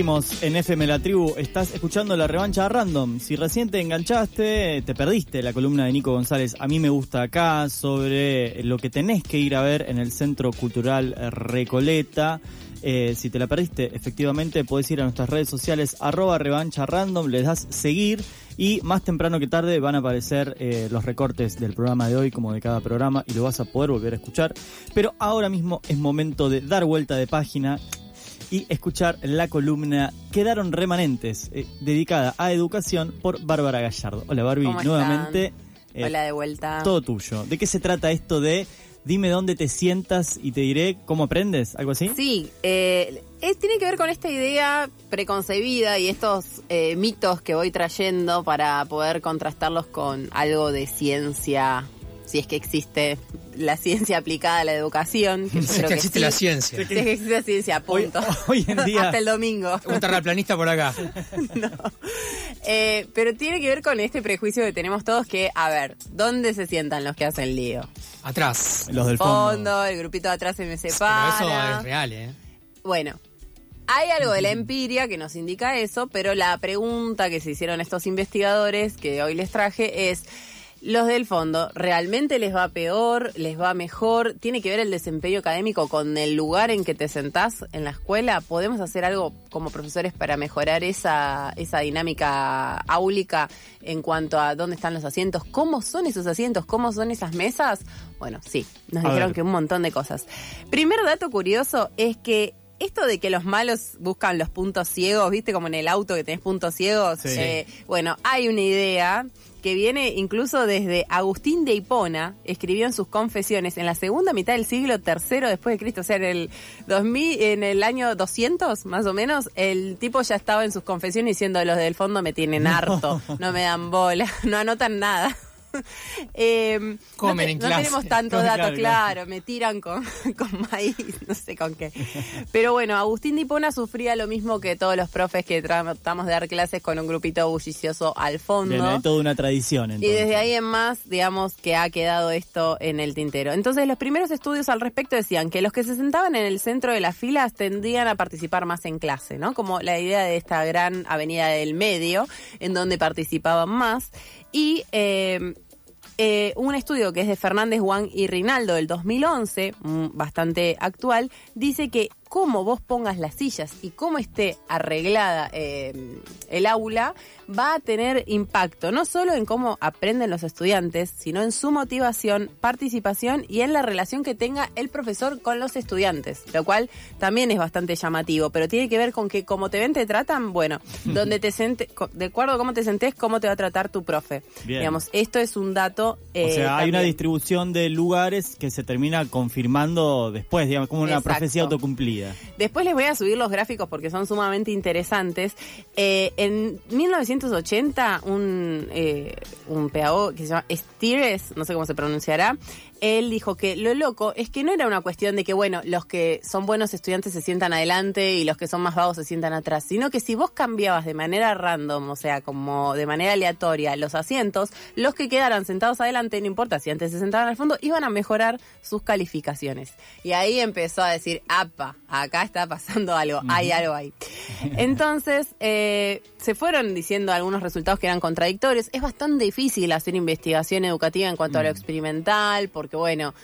Seguimos en FM La Tribu, estás escuchando la revancha random. Si recién te enganchaste, te perdiste la columna de Nico González, a mí me gusta acá, sobre lo que tenés que ir a ver en el Centro Cultural Recoleta. Eh, si te la perdiste, efectivamente puedes ir a nuestras redes sociales, arroba revancha random, les das seguir y más temprano que tarde van a aparecer eh, los recortes del programa de hoy, como de cada programa, y lo vas a poder volver a escuchar. Pero ahora mismo es momento de dar vuelta de página y escuchar la columna Quedaron remanentes, eh, dedicada a educación por Bárbara Gallardo. Hola Barbie, ¿Cómo nuevamente. están? Hola de vuelta. Todo tuyo. ¿De qué se trata esto de dime dónde te sientas y te diré cómo aprendes? ¿Algo así? Sí, eh, es- tiene que ver con esta idea preconcebida y estos eh, mitos que voy trayendo para poder contrastarlos con algo de ciencia, si es que existe la ciencia aplicada a la educación. Que yo Es que existe sí. la ciencia. Si es que existe la ciencia, punto. hoy en día. Hasta el domingo. Un terraplanista por acá. No. Eh, pero tiene que ver con este prejuicio que tenemos todos que, a ver, ¿dónde se sientan los que hacen lío? Atrás. Los del fondo. Fondo, el grupito de atrás se me Pero separa. eso es real, ¿eh? Bueno, hay algo de la empiria que nos indica eso, pero la pregunta que se hicieron estos investigadores que hoy les traje es, ¿los del fondo realmente les va peor, les va mejor? ¿Tiene que ver el desempeño académico con el lugar en que te sentás en la escuela? ¿Podemos hacer algo como profesores para mejorar esa, esa dinámica áulica en cuanto a dónde están los asientos? ¿Cómo son esos asientos? ¿Cómo son esas mesas? Bueno, sí, nos A dijeron ver. que un montón de cosas. Primer dato curioso es que esto de que los malos buscan los puntos ciegos, viste como en el auto que tenés puntos ciegos, Sí. Eh, bueno, hay una idea que viene incluso desde Agustín de Hipona, escribió en sus confesiones en la segunda mitad del siglo III después de Cristo, o sea, en el 2000, en el año 200 más o menos, el tipo ya estaba en sus confesiones diciendo los del fondo me tienen harto, no me dan bola, no anotan nada. Eh, Comen no, te- en no clase. tenemos tantos Claro, datos, claro. claro, me tiran con, con maíz, no sé con qué. Pero bueno, Agustín Dipona sufría lo mismo que todos los profes que tratamos de dar clases con un grupito bullicioso al fondo. Bien, hay toda una tradición Y desde ahí en más, digamos que ha quedado esto en el tintero. Entonces, los primeros estudios al respecto decían que los que se sentaban en el centro de las filas tendían a participar más en clase, ¿no? Como la idea de esta gran avenida del medio, en donde participaban más. Y eh, eh, un estudio que es de Fernández, Juan y Rinaldo del 2011, mm, bastante actual, dice que cómo vos pongas las sillas y cómo esté arreglada eh, el aula va a tener impacto no solo en cómo aprenden los estudiantes, sino en su motivación, participación y en la relación que tenga el profesor con los estudiantes, lo cual también es bastante llamativo, pero tiene que ver con que como te ven te tratan, bueno, donde te sente, co- de acuerdo a cómo te sentés, cómo te va a tratar tu profe. Bien. Digamos, esto es un dato. o eh, sea, hay una distribución de lugares que se termina confirmando después, digamos, como una Exacto. profecía autocumplida. Después les voy a subir los gráficos porque son sumamente interesantes. Eh, en 1980, un, eh, un pedagogo que se llama Stires, no sé cómo se pronunciará, él dijo que lo loco es que no era una cuestión de que, bueno, los que son buenos estudiantes se sientan adelante y los que son más vagos se sientan atrás, sino que si vos cambiabas de manera random, o sea, como de manera aleatoria los asientos, los que quedaran sentados adelante, no importa si antes se sentaban al fondo, iban a mejorar sus calificaciones. Y ahí empezó a decir, apa, acá está pasando algo, hay algo ahí. Entonces, eh, se fueron diciendo algunos resultados que eran contradictorios. Es bastante difícil hacer investigación educativa en cuanto a lo experimental, porque bueno,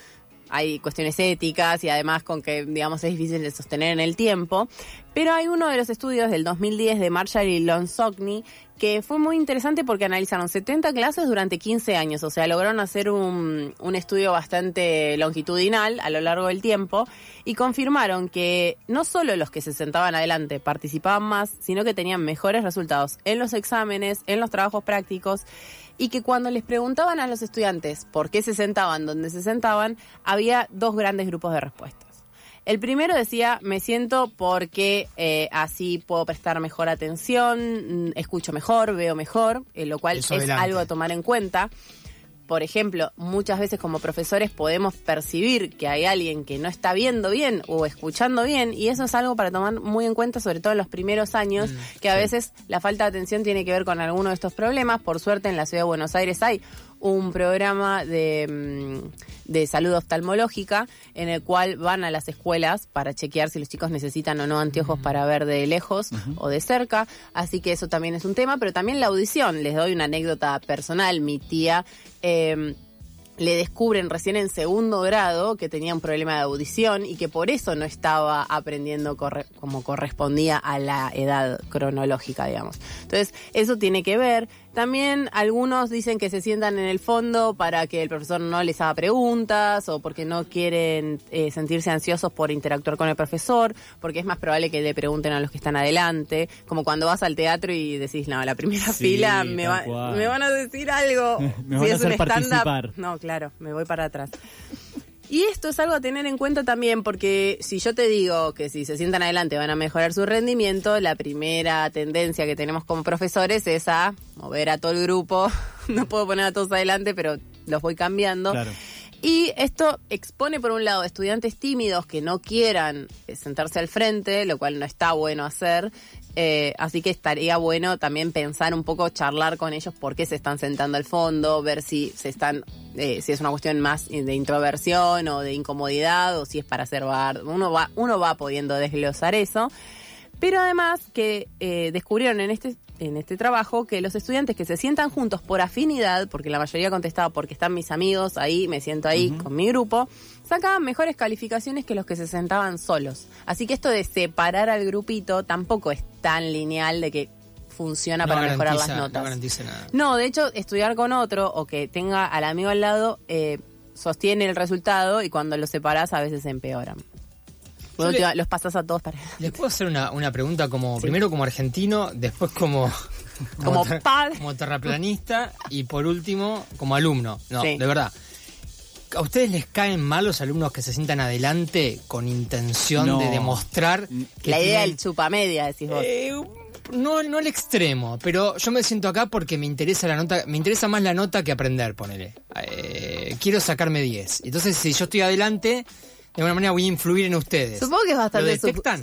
hay cuestiones éticas y además con que, digamos, es difícil de sostener en el tiempo. Pero hay uno de los estudios del 2010 de y Lonsogni que fue muy interesante porque analizaron 70 clases durante 15 años, o sea, lograron hacer un, un estudio bastante longitudinal a lo largo del tiempo y confirmaron que no solo los que se sentaban adelante participaban más, sino que tenían mejores resultados en los exámenes, en los trabajos prácticos y que cuando les preguntaban a los estudiantes por qué se sentaban donde se sentaban, había dos grandes grupos de respuestas. El primero decía, me siento porque eh, así puedo prestar mejor atención, mm, escucho mejor, veo mejor, eh, lo cual Eso es adelante. algo a tomar en cuenta. por ejemplo, muchas veces como profesores podemos percibir que hay alguien que no está viendo bien o escuchando bien y eso es algo para tomar muy en cuenta, sobre todo en los primeros años, que a veces la falta de atención tiene que ver con alguno de estos problemas. Por suerte en la ciudad de Buenos Aires hay un programa de, mm, de salud oftalmológica en el cual van a las escuelas para chequear si los chicos necesitan o no anteojos para ver de lejos o de cerca. Así que eso también es un tema, pero también la audición. Les doy una anécdota personal. Mi tía... eh, le descubren recién en segundo grado que tenía un problema de audición y que por eso no estaba aprendiendo corre- como correspondía a la edad cronológica, digamos. Entonces, eso tiene que ver. También algunos dicen que se sientan en el fondo para que el profesor no les haga preguntas o porque no quieren eh, sentirse ansiosos por interactuar con el profesor, porque es más probable que le pregunten a los que están adelante, como cuando vas al teatro y decís, no, la primera Sí, fila me, va- me van a decir algo. Me Si van a es hacer participar. no, claro, me voy para atrás. Y esto es algo a tener en cuenta también porque si yo te digo que si se sientan adelante van a mejorar su rendimiento, la primera tendencia que tenemos como profesores es a mover a todo el grupo. No puedo poner a todos adelante, pero los voy cambiando. Claro. Y esto expone, por un lado, estudiantes tímidos que no quieran eh, sentarse al frente, lo cual no está bueno hacer. Eh, así que estaría bueno también pensar un poco, charlar con ellos por qué se están sentando al fondo, ver si se están, eh, si es una cuestión más de introversión o de incomodidad o si es para hacer bar. Uno va, uno va pudiendo desglosar eso. Pero además que eh, descubrieron en este, en este trabajo que los estudiantes que se sientan juntos por afinidad, porque la mayoría contestaba porque están mis amigos ahí, me siento ahí con mi grupo, sacaban mejores calificaciones que los que se sentaban solos. Así que esto de separar al grupito tampoco es tan lineal de que funciona No para mejorar las notas. No garantiza nada. No, de hecho, estudiar con otro o que tenga al amigo al lado eh, sostiene el resultado y cuando los separás a veces empeoran. Le- los pasás a todos para Les puedo hacer una, una pregunta como, primero como argentino, después como... Como ter- padre. como terraplanista y por último como alumno. No, Sí. de verdad. ¿A ustedes les caen mal los alumnos que se sientan adelante con intención No. de demostrar que La idea tienen- del chupamedia, decís vos. Eh, no, no al extremo, pero yo me siento acá porque me interesa la nota, me interesa más la nota que aprender, ponele. Eh, quiero sacarme 10. Entonces, si yo estoy adelante, de alguna manera voy a influir en ustedes. Supongo que es bastante,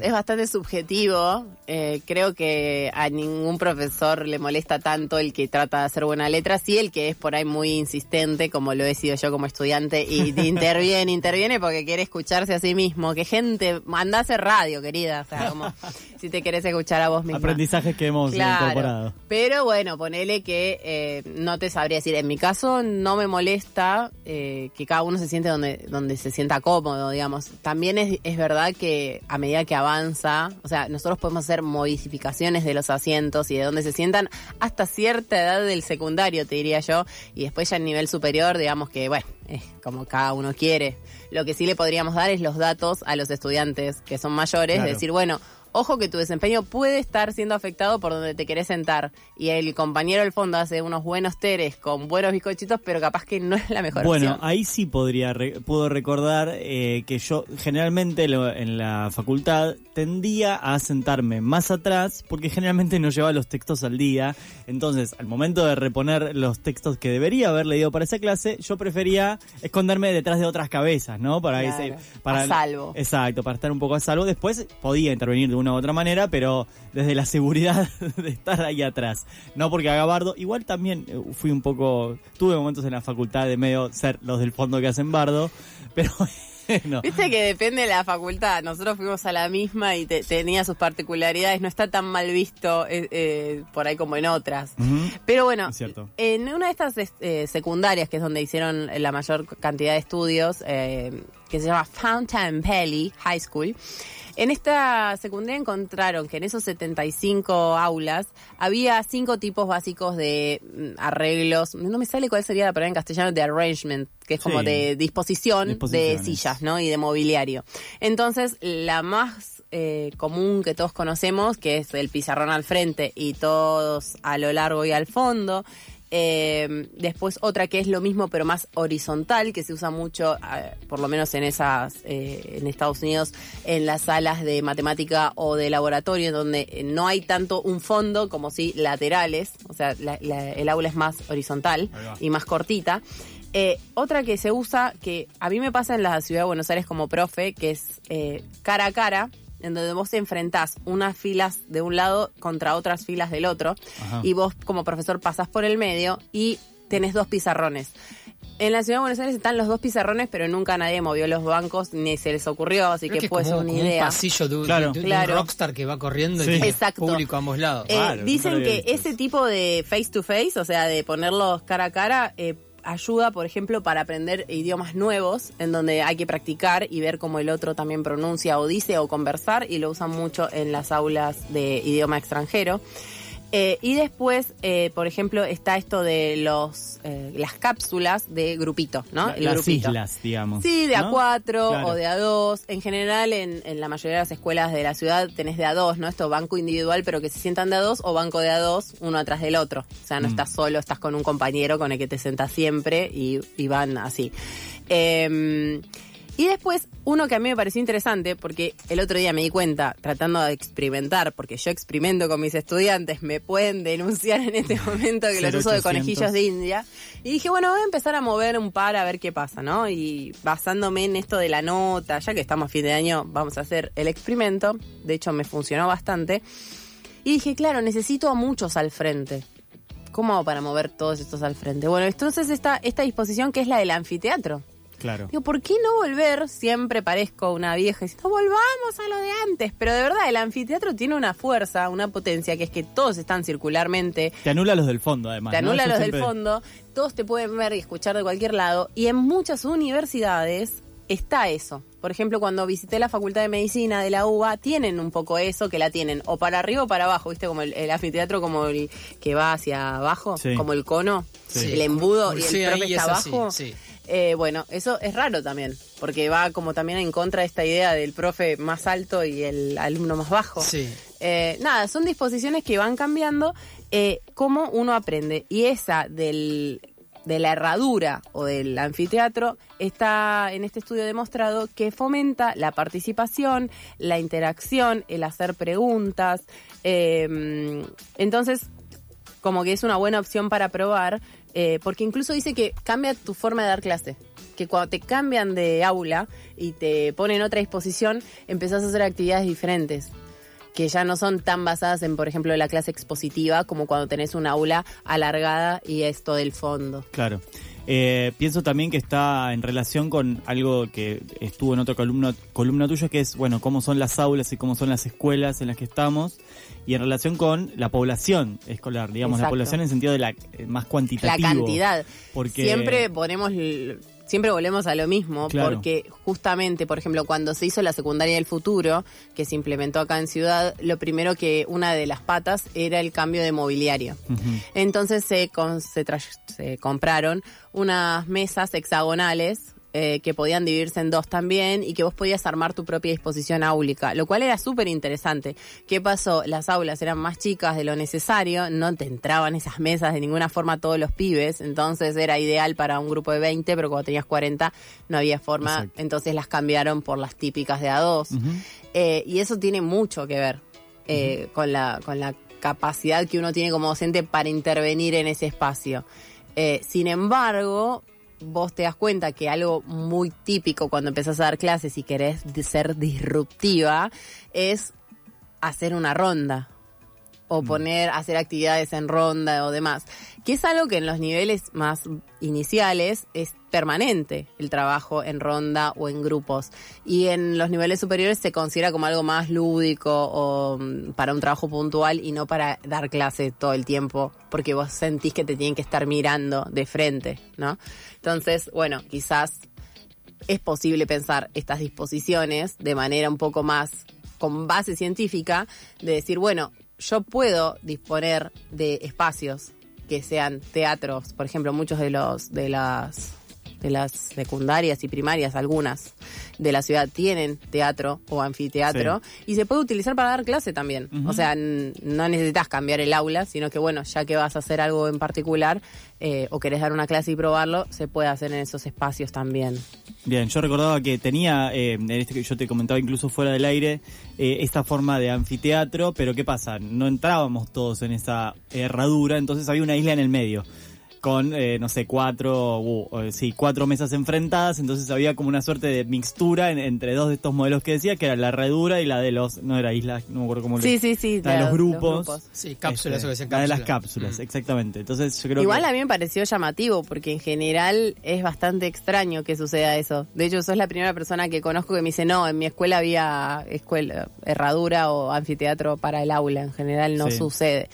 es bastante subjetivo. Eh, creo que a ningún profesor le molesta tanto el que trata de hacer buena letra, sí el que es por ahí muy insistente, como lo he sido yo como estudiante, y te interviene, interviene porque quiere escucharse a sí mismo. Que gente, anda a hacer radio, querida. O sea, como si te querés escuchar a vos misma. Aprendizajes que hemos Claro, incorporado. pero bueno, ponele que eh, no te sabría decir. En mi caso no me molesta eh, que cada uno se siente donde, donde se sienta cómodo, digamos. También es, es verdad que a medida que avanza, o sea, nosotros podemos hacer modificaciones de los asientos y de dónde se sientan hasta cierta edad del secundario, te diría yo, y después ya en nivel superior, digamos que, bueno, es como cada uno quiere. Lo que sí le podríamos dar es los datos a los estudiantes que son mayores, Claro. decir, bueno, ojo que tu desempeño puede estar siendo afectado por donde te querés sentar. Y el compañero del fondo hace unos buenos teres con buenos bizcochitos, pero capaz que no es la mejor Bueno, opción. ahí sí podría puedo recordar eh, que yo generalmente lo- en la facultad tendía a sentarme más atrás porque generalmente no llevaba los textos al día. Entonces, al momento de reponer los textos que debería haber leído para esa clase, yo prefería esconderme detrás de otras cabezas, ¿no? Para Claro, ese- para a salvo. Exacto, para estar un poco a salvo. Después podía intervenir de una u otra manera, pero desde la seguridad de estar ahí atrás. No porque haga bardo. Igual también eh, fui un poco. Tuve momentos en la facultad de medio ser los del fondo que hacen bardo, pero no. Viste que depende de la facultad. Nosotros fuimos a la misma y te- tenía sus particularidades. No está tan mal visto eh, eh, por ahí como en otras. Pero bueno, en una de estas eh, secundarias, que es donde hicieron la mayor cantidad de estudios, que se llama Fountainpelli High School, en esta secundaria encontraron que en esos 75 aulas había cinco tipos básicos de mm, arreglos. No me sale cuál sería la palabra en castellano de arrangement, que es como Sí. de disposición de sillas, ¿no? Y de mobiliario. Entonces, la más eh, común que todos conocemos, que es el pizarrón al frente y todos a lo largo y al fondo, Eh, después otra que es lo mismo pero más horizontal, que se usa mucho, eh, por lo menos en esas, eh, en Estados Unidos, en las salas de matemática o de laboratorio, donde no hay tanto un fondo como si laterales, o sea, la- la- el aula es más horizontal y más cortita. Eh, otra que se usa, que a mí me pasa en la ciudad de Buenos Aires como profe, que es eh, cara a cara, en donde vos te enfrentás unas filas de un lado contra otras filas del otro, Ajá. y vos como profesor pasás por el medio y tenés dos pizarrones. En la ciudad de Buenos Aires están los dos pizarrones, pero nunca nadie movió los bancos, ni se les ocurrió, así Creo que, puede ser una como un idea. pasillo de, un- Claro. de- de Claro. un rockstar que va corriendo Sí. y Exacto. público a ambos lados. Eh, Claro, dicen que ese tipo de face to face, o sea, de ponerlos cara a cara, eh, ayuda, por ejemplo, para aprender idiomas nuevos, en donde hay que practicar y ver cómo el otro también pronuncia o dice o conversar, y lo usan mucho en las aulas de idioma extranjero. Eh, y después, eh, por ejemplo, está esto de los eh, las cápsulas de grupito, ¿no? La- El las grupito. islas, digamos. Sí, de ¿no? A4 Claro. o de A2. En general, en, en la mayoría de las escuelas de la ciudad tenés de A2, ¿no? Esto banco individual, pero que se sientan de A2 o banco de A2, uno atrás del otro. O sea, no Mm. estás solo, estás con un compañero con el que te sentas siempre y, y van así. Eh, y después, uno que a mí me pareció interesante, porque el otro día me di cuenta, tratando de experimentar, porque yo experimento con mis estudiantes, me pueden denunciar en este momento que los uso de 0800. conejillos de India. Y dije, bueno, voy a empezar a mover un par a ver qué pasa, ¿no? Y basándome en esto de la nota, ya que estamos a fin de año, vamos a hacer el experimento. De hecho, me funcionó bastante. Y dije, claro, necesito a muchos al frente. ¿Cómo hago para mover todos estos al frente? Bueno, entonces está esta disposición que es la del anfiteatro. Claro. Digo, ¿por qué no volver? Siempre parezco una vieja diciendo, volvamos a lo de antes. Pero de verdad, el anfiteatro tiene una fuerza, una potencia, que es que todos están circularmente Te anula los del fondo, además. te anula los del fondo, todos te pueden ver y escuchar de cualquier lado. Y en muchas universidades está eso. Por ejemplo, cuando visité la Facultad de Medicina de la UBA, tienen un poco eso, que la tienen o para arriba o para abajo, ¿viste? Como el, el anfiteatro como el que va hacia abajo, Sí. como el cono, Sí. el embudo y el profe está es así, abajo. sí. Eh, bueno, eso es raro también, porque va como también en contra de esta idea del profe más alto y el alumno más bajo. Sí. Eh, nada, son disposiciones que van cambiando eh, cómo uno aprende. Y esa del, de la herradura o del anfiteatro está en este estudio demostrado que fomenta la participación, la interacción, el hacer preguntas. Eh, entonces, como que es una buena opción para probar, eh, porque incluso dice que cambia tu forma de dar clase. Que cuando te cambian de aula y te ponen otra disposición, empezás a hacer actividades diferentes. Que ya no son tan basadas en, por ejemplo, la clase expositiva, como cuando tenés un aula alargada y esto del fondo. Claro. Eh, pienso también que está en relación con algo que estuvo en otra columna, columna tuya, que es, bueno, cómo son las aulas y cómo son las escuelas en las que estamos, y en relación con la población escolar, digamos, la población en sentido de la eh, más La cuantitativo. cantidad. Porque Siempre ponemos, siempre volvemos a lo mismo, Claro. porque justamente, por ejemplo, cuando se hizo la secundaria del futuro, que se implementó acá en Ciudad, lo primero que una de las patas era el cambio de mobiliario. Entonces se, con- se, se compraron unas mesas hexagonales eh, que podían dividirse en dos también y que vos podías armar tu propia disposición áulica, lo cual era súper interesante. ¿Qué pasó? Las aulas eran más chicas de lo necesario, no te entraban esas mesas de ninguna forma todos los pibes, entonces era ideal para un grupo de 20, pero cuando tenías 40 no había forma, Exacto. entonces las cambiaron por las típicas de A2. Ujú. Eh, y eso tiene mucho que ver eh, con, la, con la capacidad que uno tiene como docente para intervenir en ese espacio. Eh, sin embargo, vos te das cuenta que algo muy típico cuando empezás a dar clases y querés ser disruptiva es hacer una ronda o poner, hacer actividades en ronda o demás, que es algo que en los niveles más iniciales es permanente el trabajo en ronda o en grupos y en los niveles superiores se considera como algo más lúdico o mm, para un trabajo puntual y no para dar clase todo el tiempo porque vos sentís que te tienen que estar mirando de frente, ¿no? Entonces, bueno, quizás es posible pensar estas disposiciones de manera un poco más con base científica, de decir, bueno, yo puedo disponer de espacios que sean teatros, por ejemplo, muchos de los de las de las secundarias y primarias, algunas de la ciudad tienen teatro o anfiteatro y se puede utilizar para dar clase también. O sea, no necesitas cambiar el aula, sino que bueno, ya que vas a hacer algo en particular eh, o querés dar una clase y probarlo, se puede hacer en esos espacios también. Bien, yo recordaba que tenía, eh, en este que yo te comentaba incluso fuera del aire, eh, esta forma de anfiteatro, pero ¿qué pasa? No entrábamos todos en esa herradura, entonces había una isla en el medio con, eh, no sé, cuatro, uh, sí, cuatro mesas enfrentadas, entonces había como una suerte de mixtura en- entre dos de estos modelos que decía, que era la herradura y la de los, no era isla, no me acuerdo cómo Sí, sí, sí. la de los los grupos. grupos. Sí, cápsulas, Este, o que La de las cápsulas. cápsulas, Mm. exactamente. Entonces yo creo Igual que... a mí me pareció llamativo porque en general es bastante extraño que suceda eso. De hecho, sos la primera persona que conozco que me dice, no, en mi escuela había escuela, herradura o anfiteatro para el aula. En general no Sí. sucede.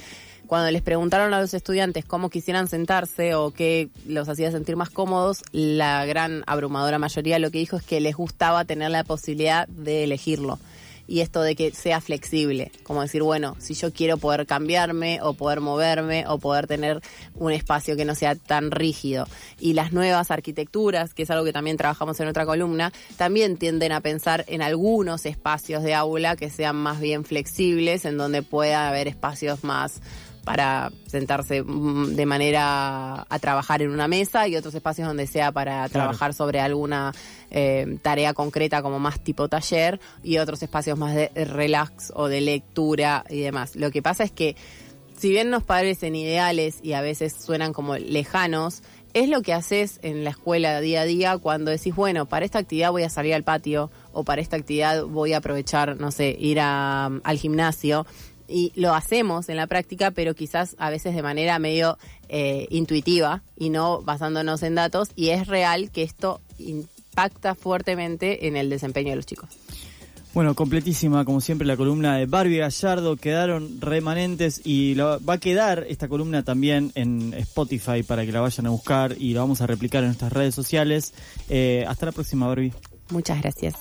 Cuando les preguntaron a los estudiantes cómo quisieran sentarse o qué los hacía sentir más cómodos, la gran abrumadora mayoría lo que dijo es que les gustaba tener la posibilidad de elegirlo y esto de que sea flexible, como decir, bueno, si yo quiero poder cambiarme o poder moverme o poder tener un espacio que no sea tan rígido. Y las nuevas arquitecturas, que es algo que también trabajamos en otra columna, también tienden a pensar en algunos espacios de aula que sean más bien flexibles, en donde pueda haber espacios más para sentarse mm, de manera a trabajar en una mesa y otros espacios donde sea para trabajar sobre alguna eh, tarea concreta como más tipo taller y otros espacios más de relax o de lectura y demás. Lo que pasa es que si bien nos parecen ideales y a veces suenan como lejanos, es lo que haces en la escuela día a día cuando decís, bueno, para esta actividad voy a salir al patio o para esta actividad voy a aprovechar, no sé, ir a- al gimnasio. Y lo hacemos en la práctica, pero quizás a veces de manera medio eh, intuitiva y no basándonos en datos. Y es real que esto impacta fuertemente en el desempeño de los chicos. Bueno, completísima, como siempre, la columna de Barbie Gallardo. Quedaron remanentes y la- va a quedar esta columna también en Spotify para que la vayan a buscar y la vamos a replicar en nuestras redes sociales. Eh, hasta la próxima, Barbie. Muchas gracias.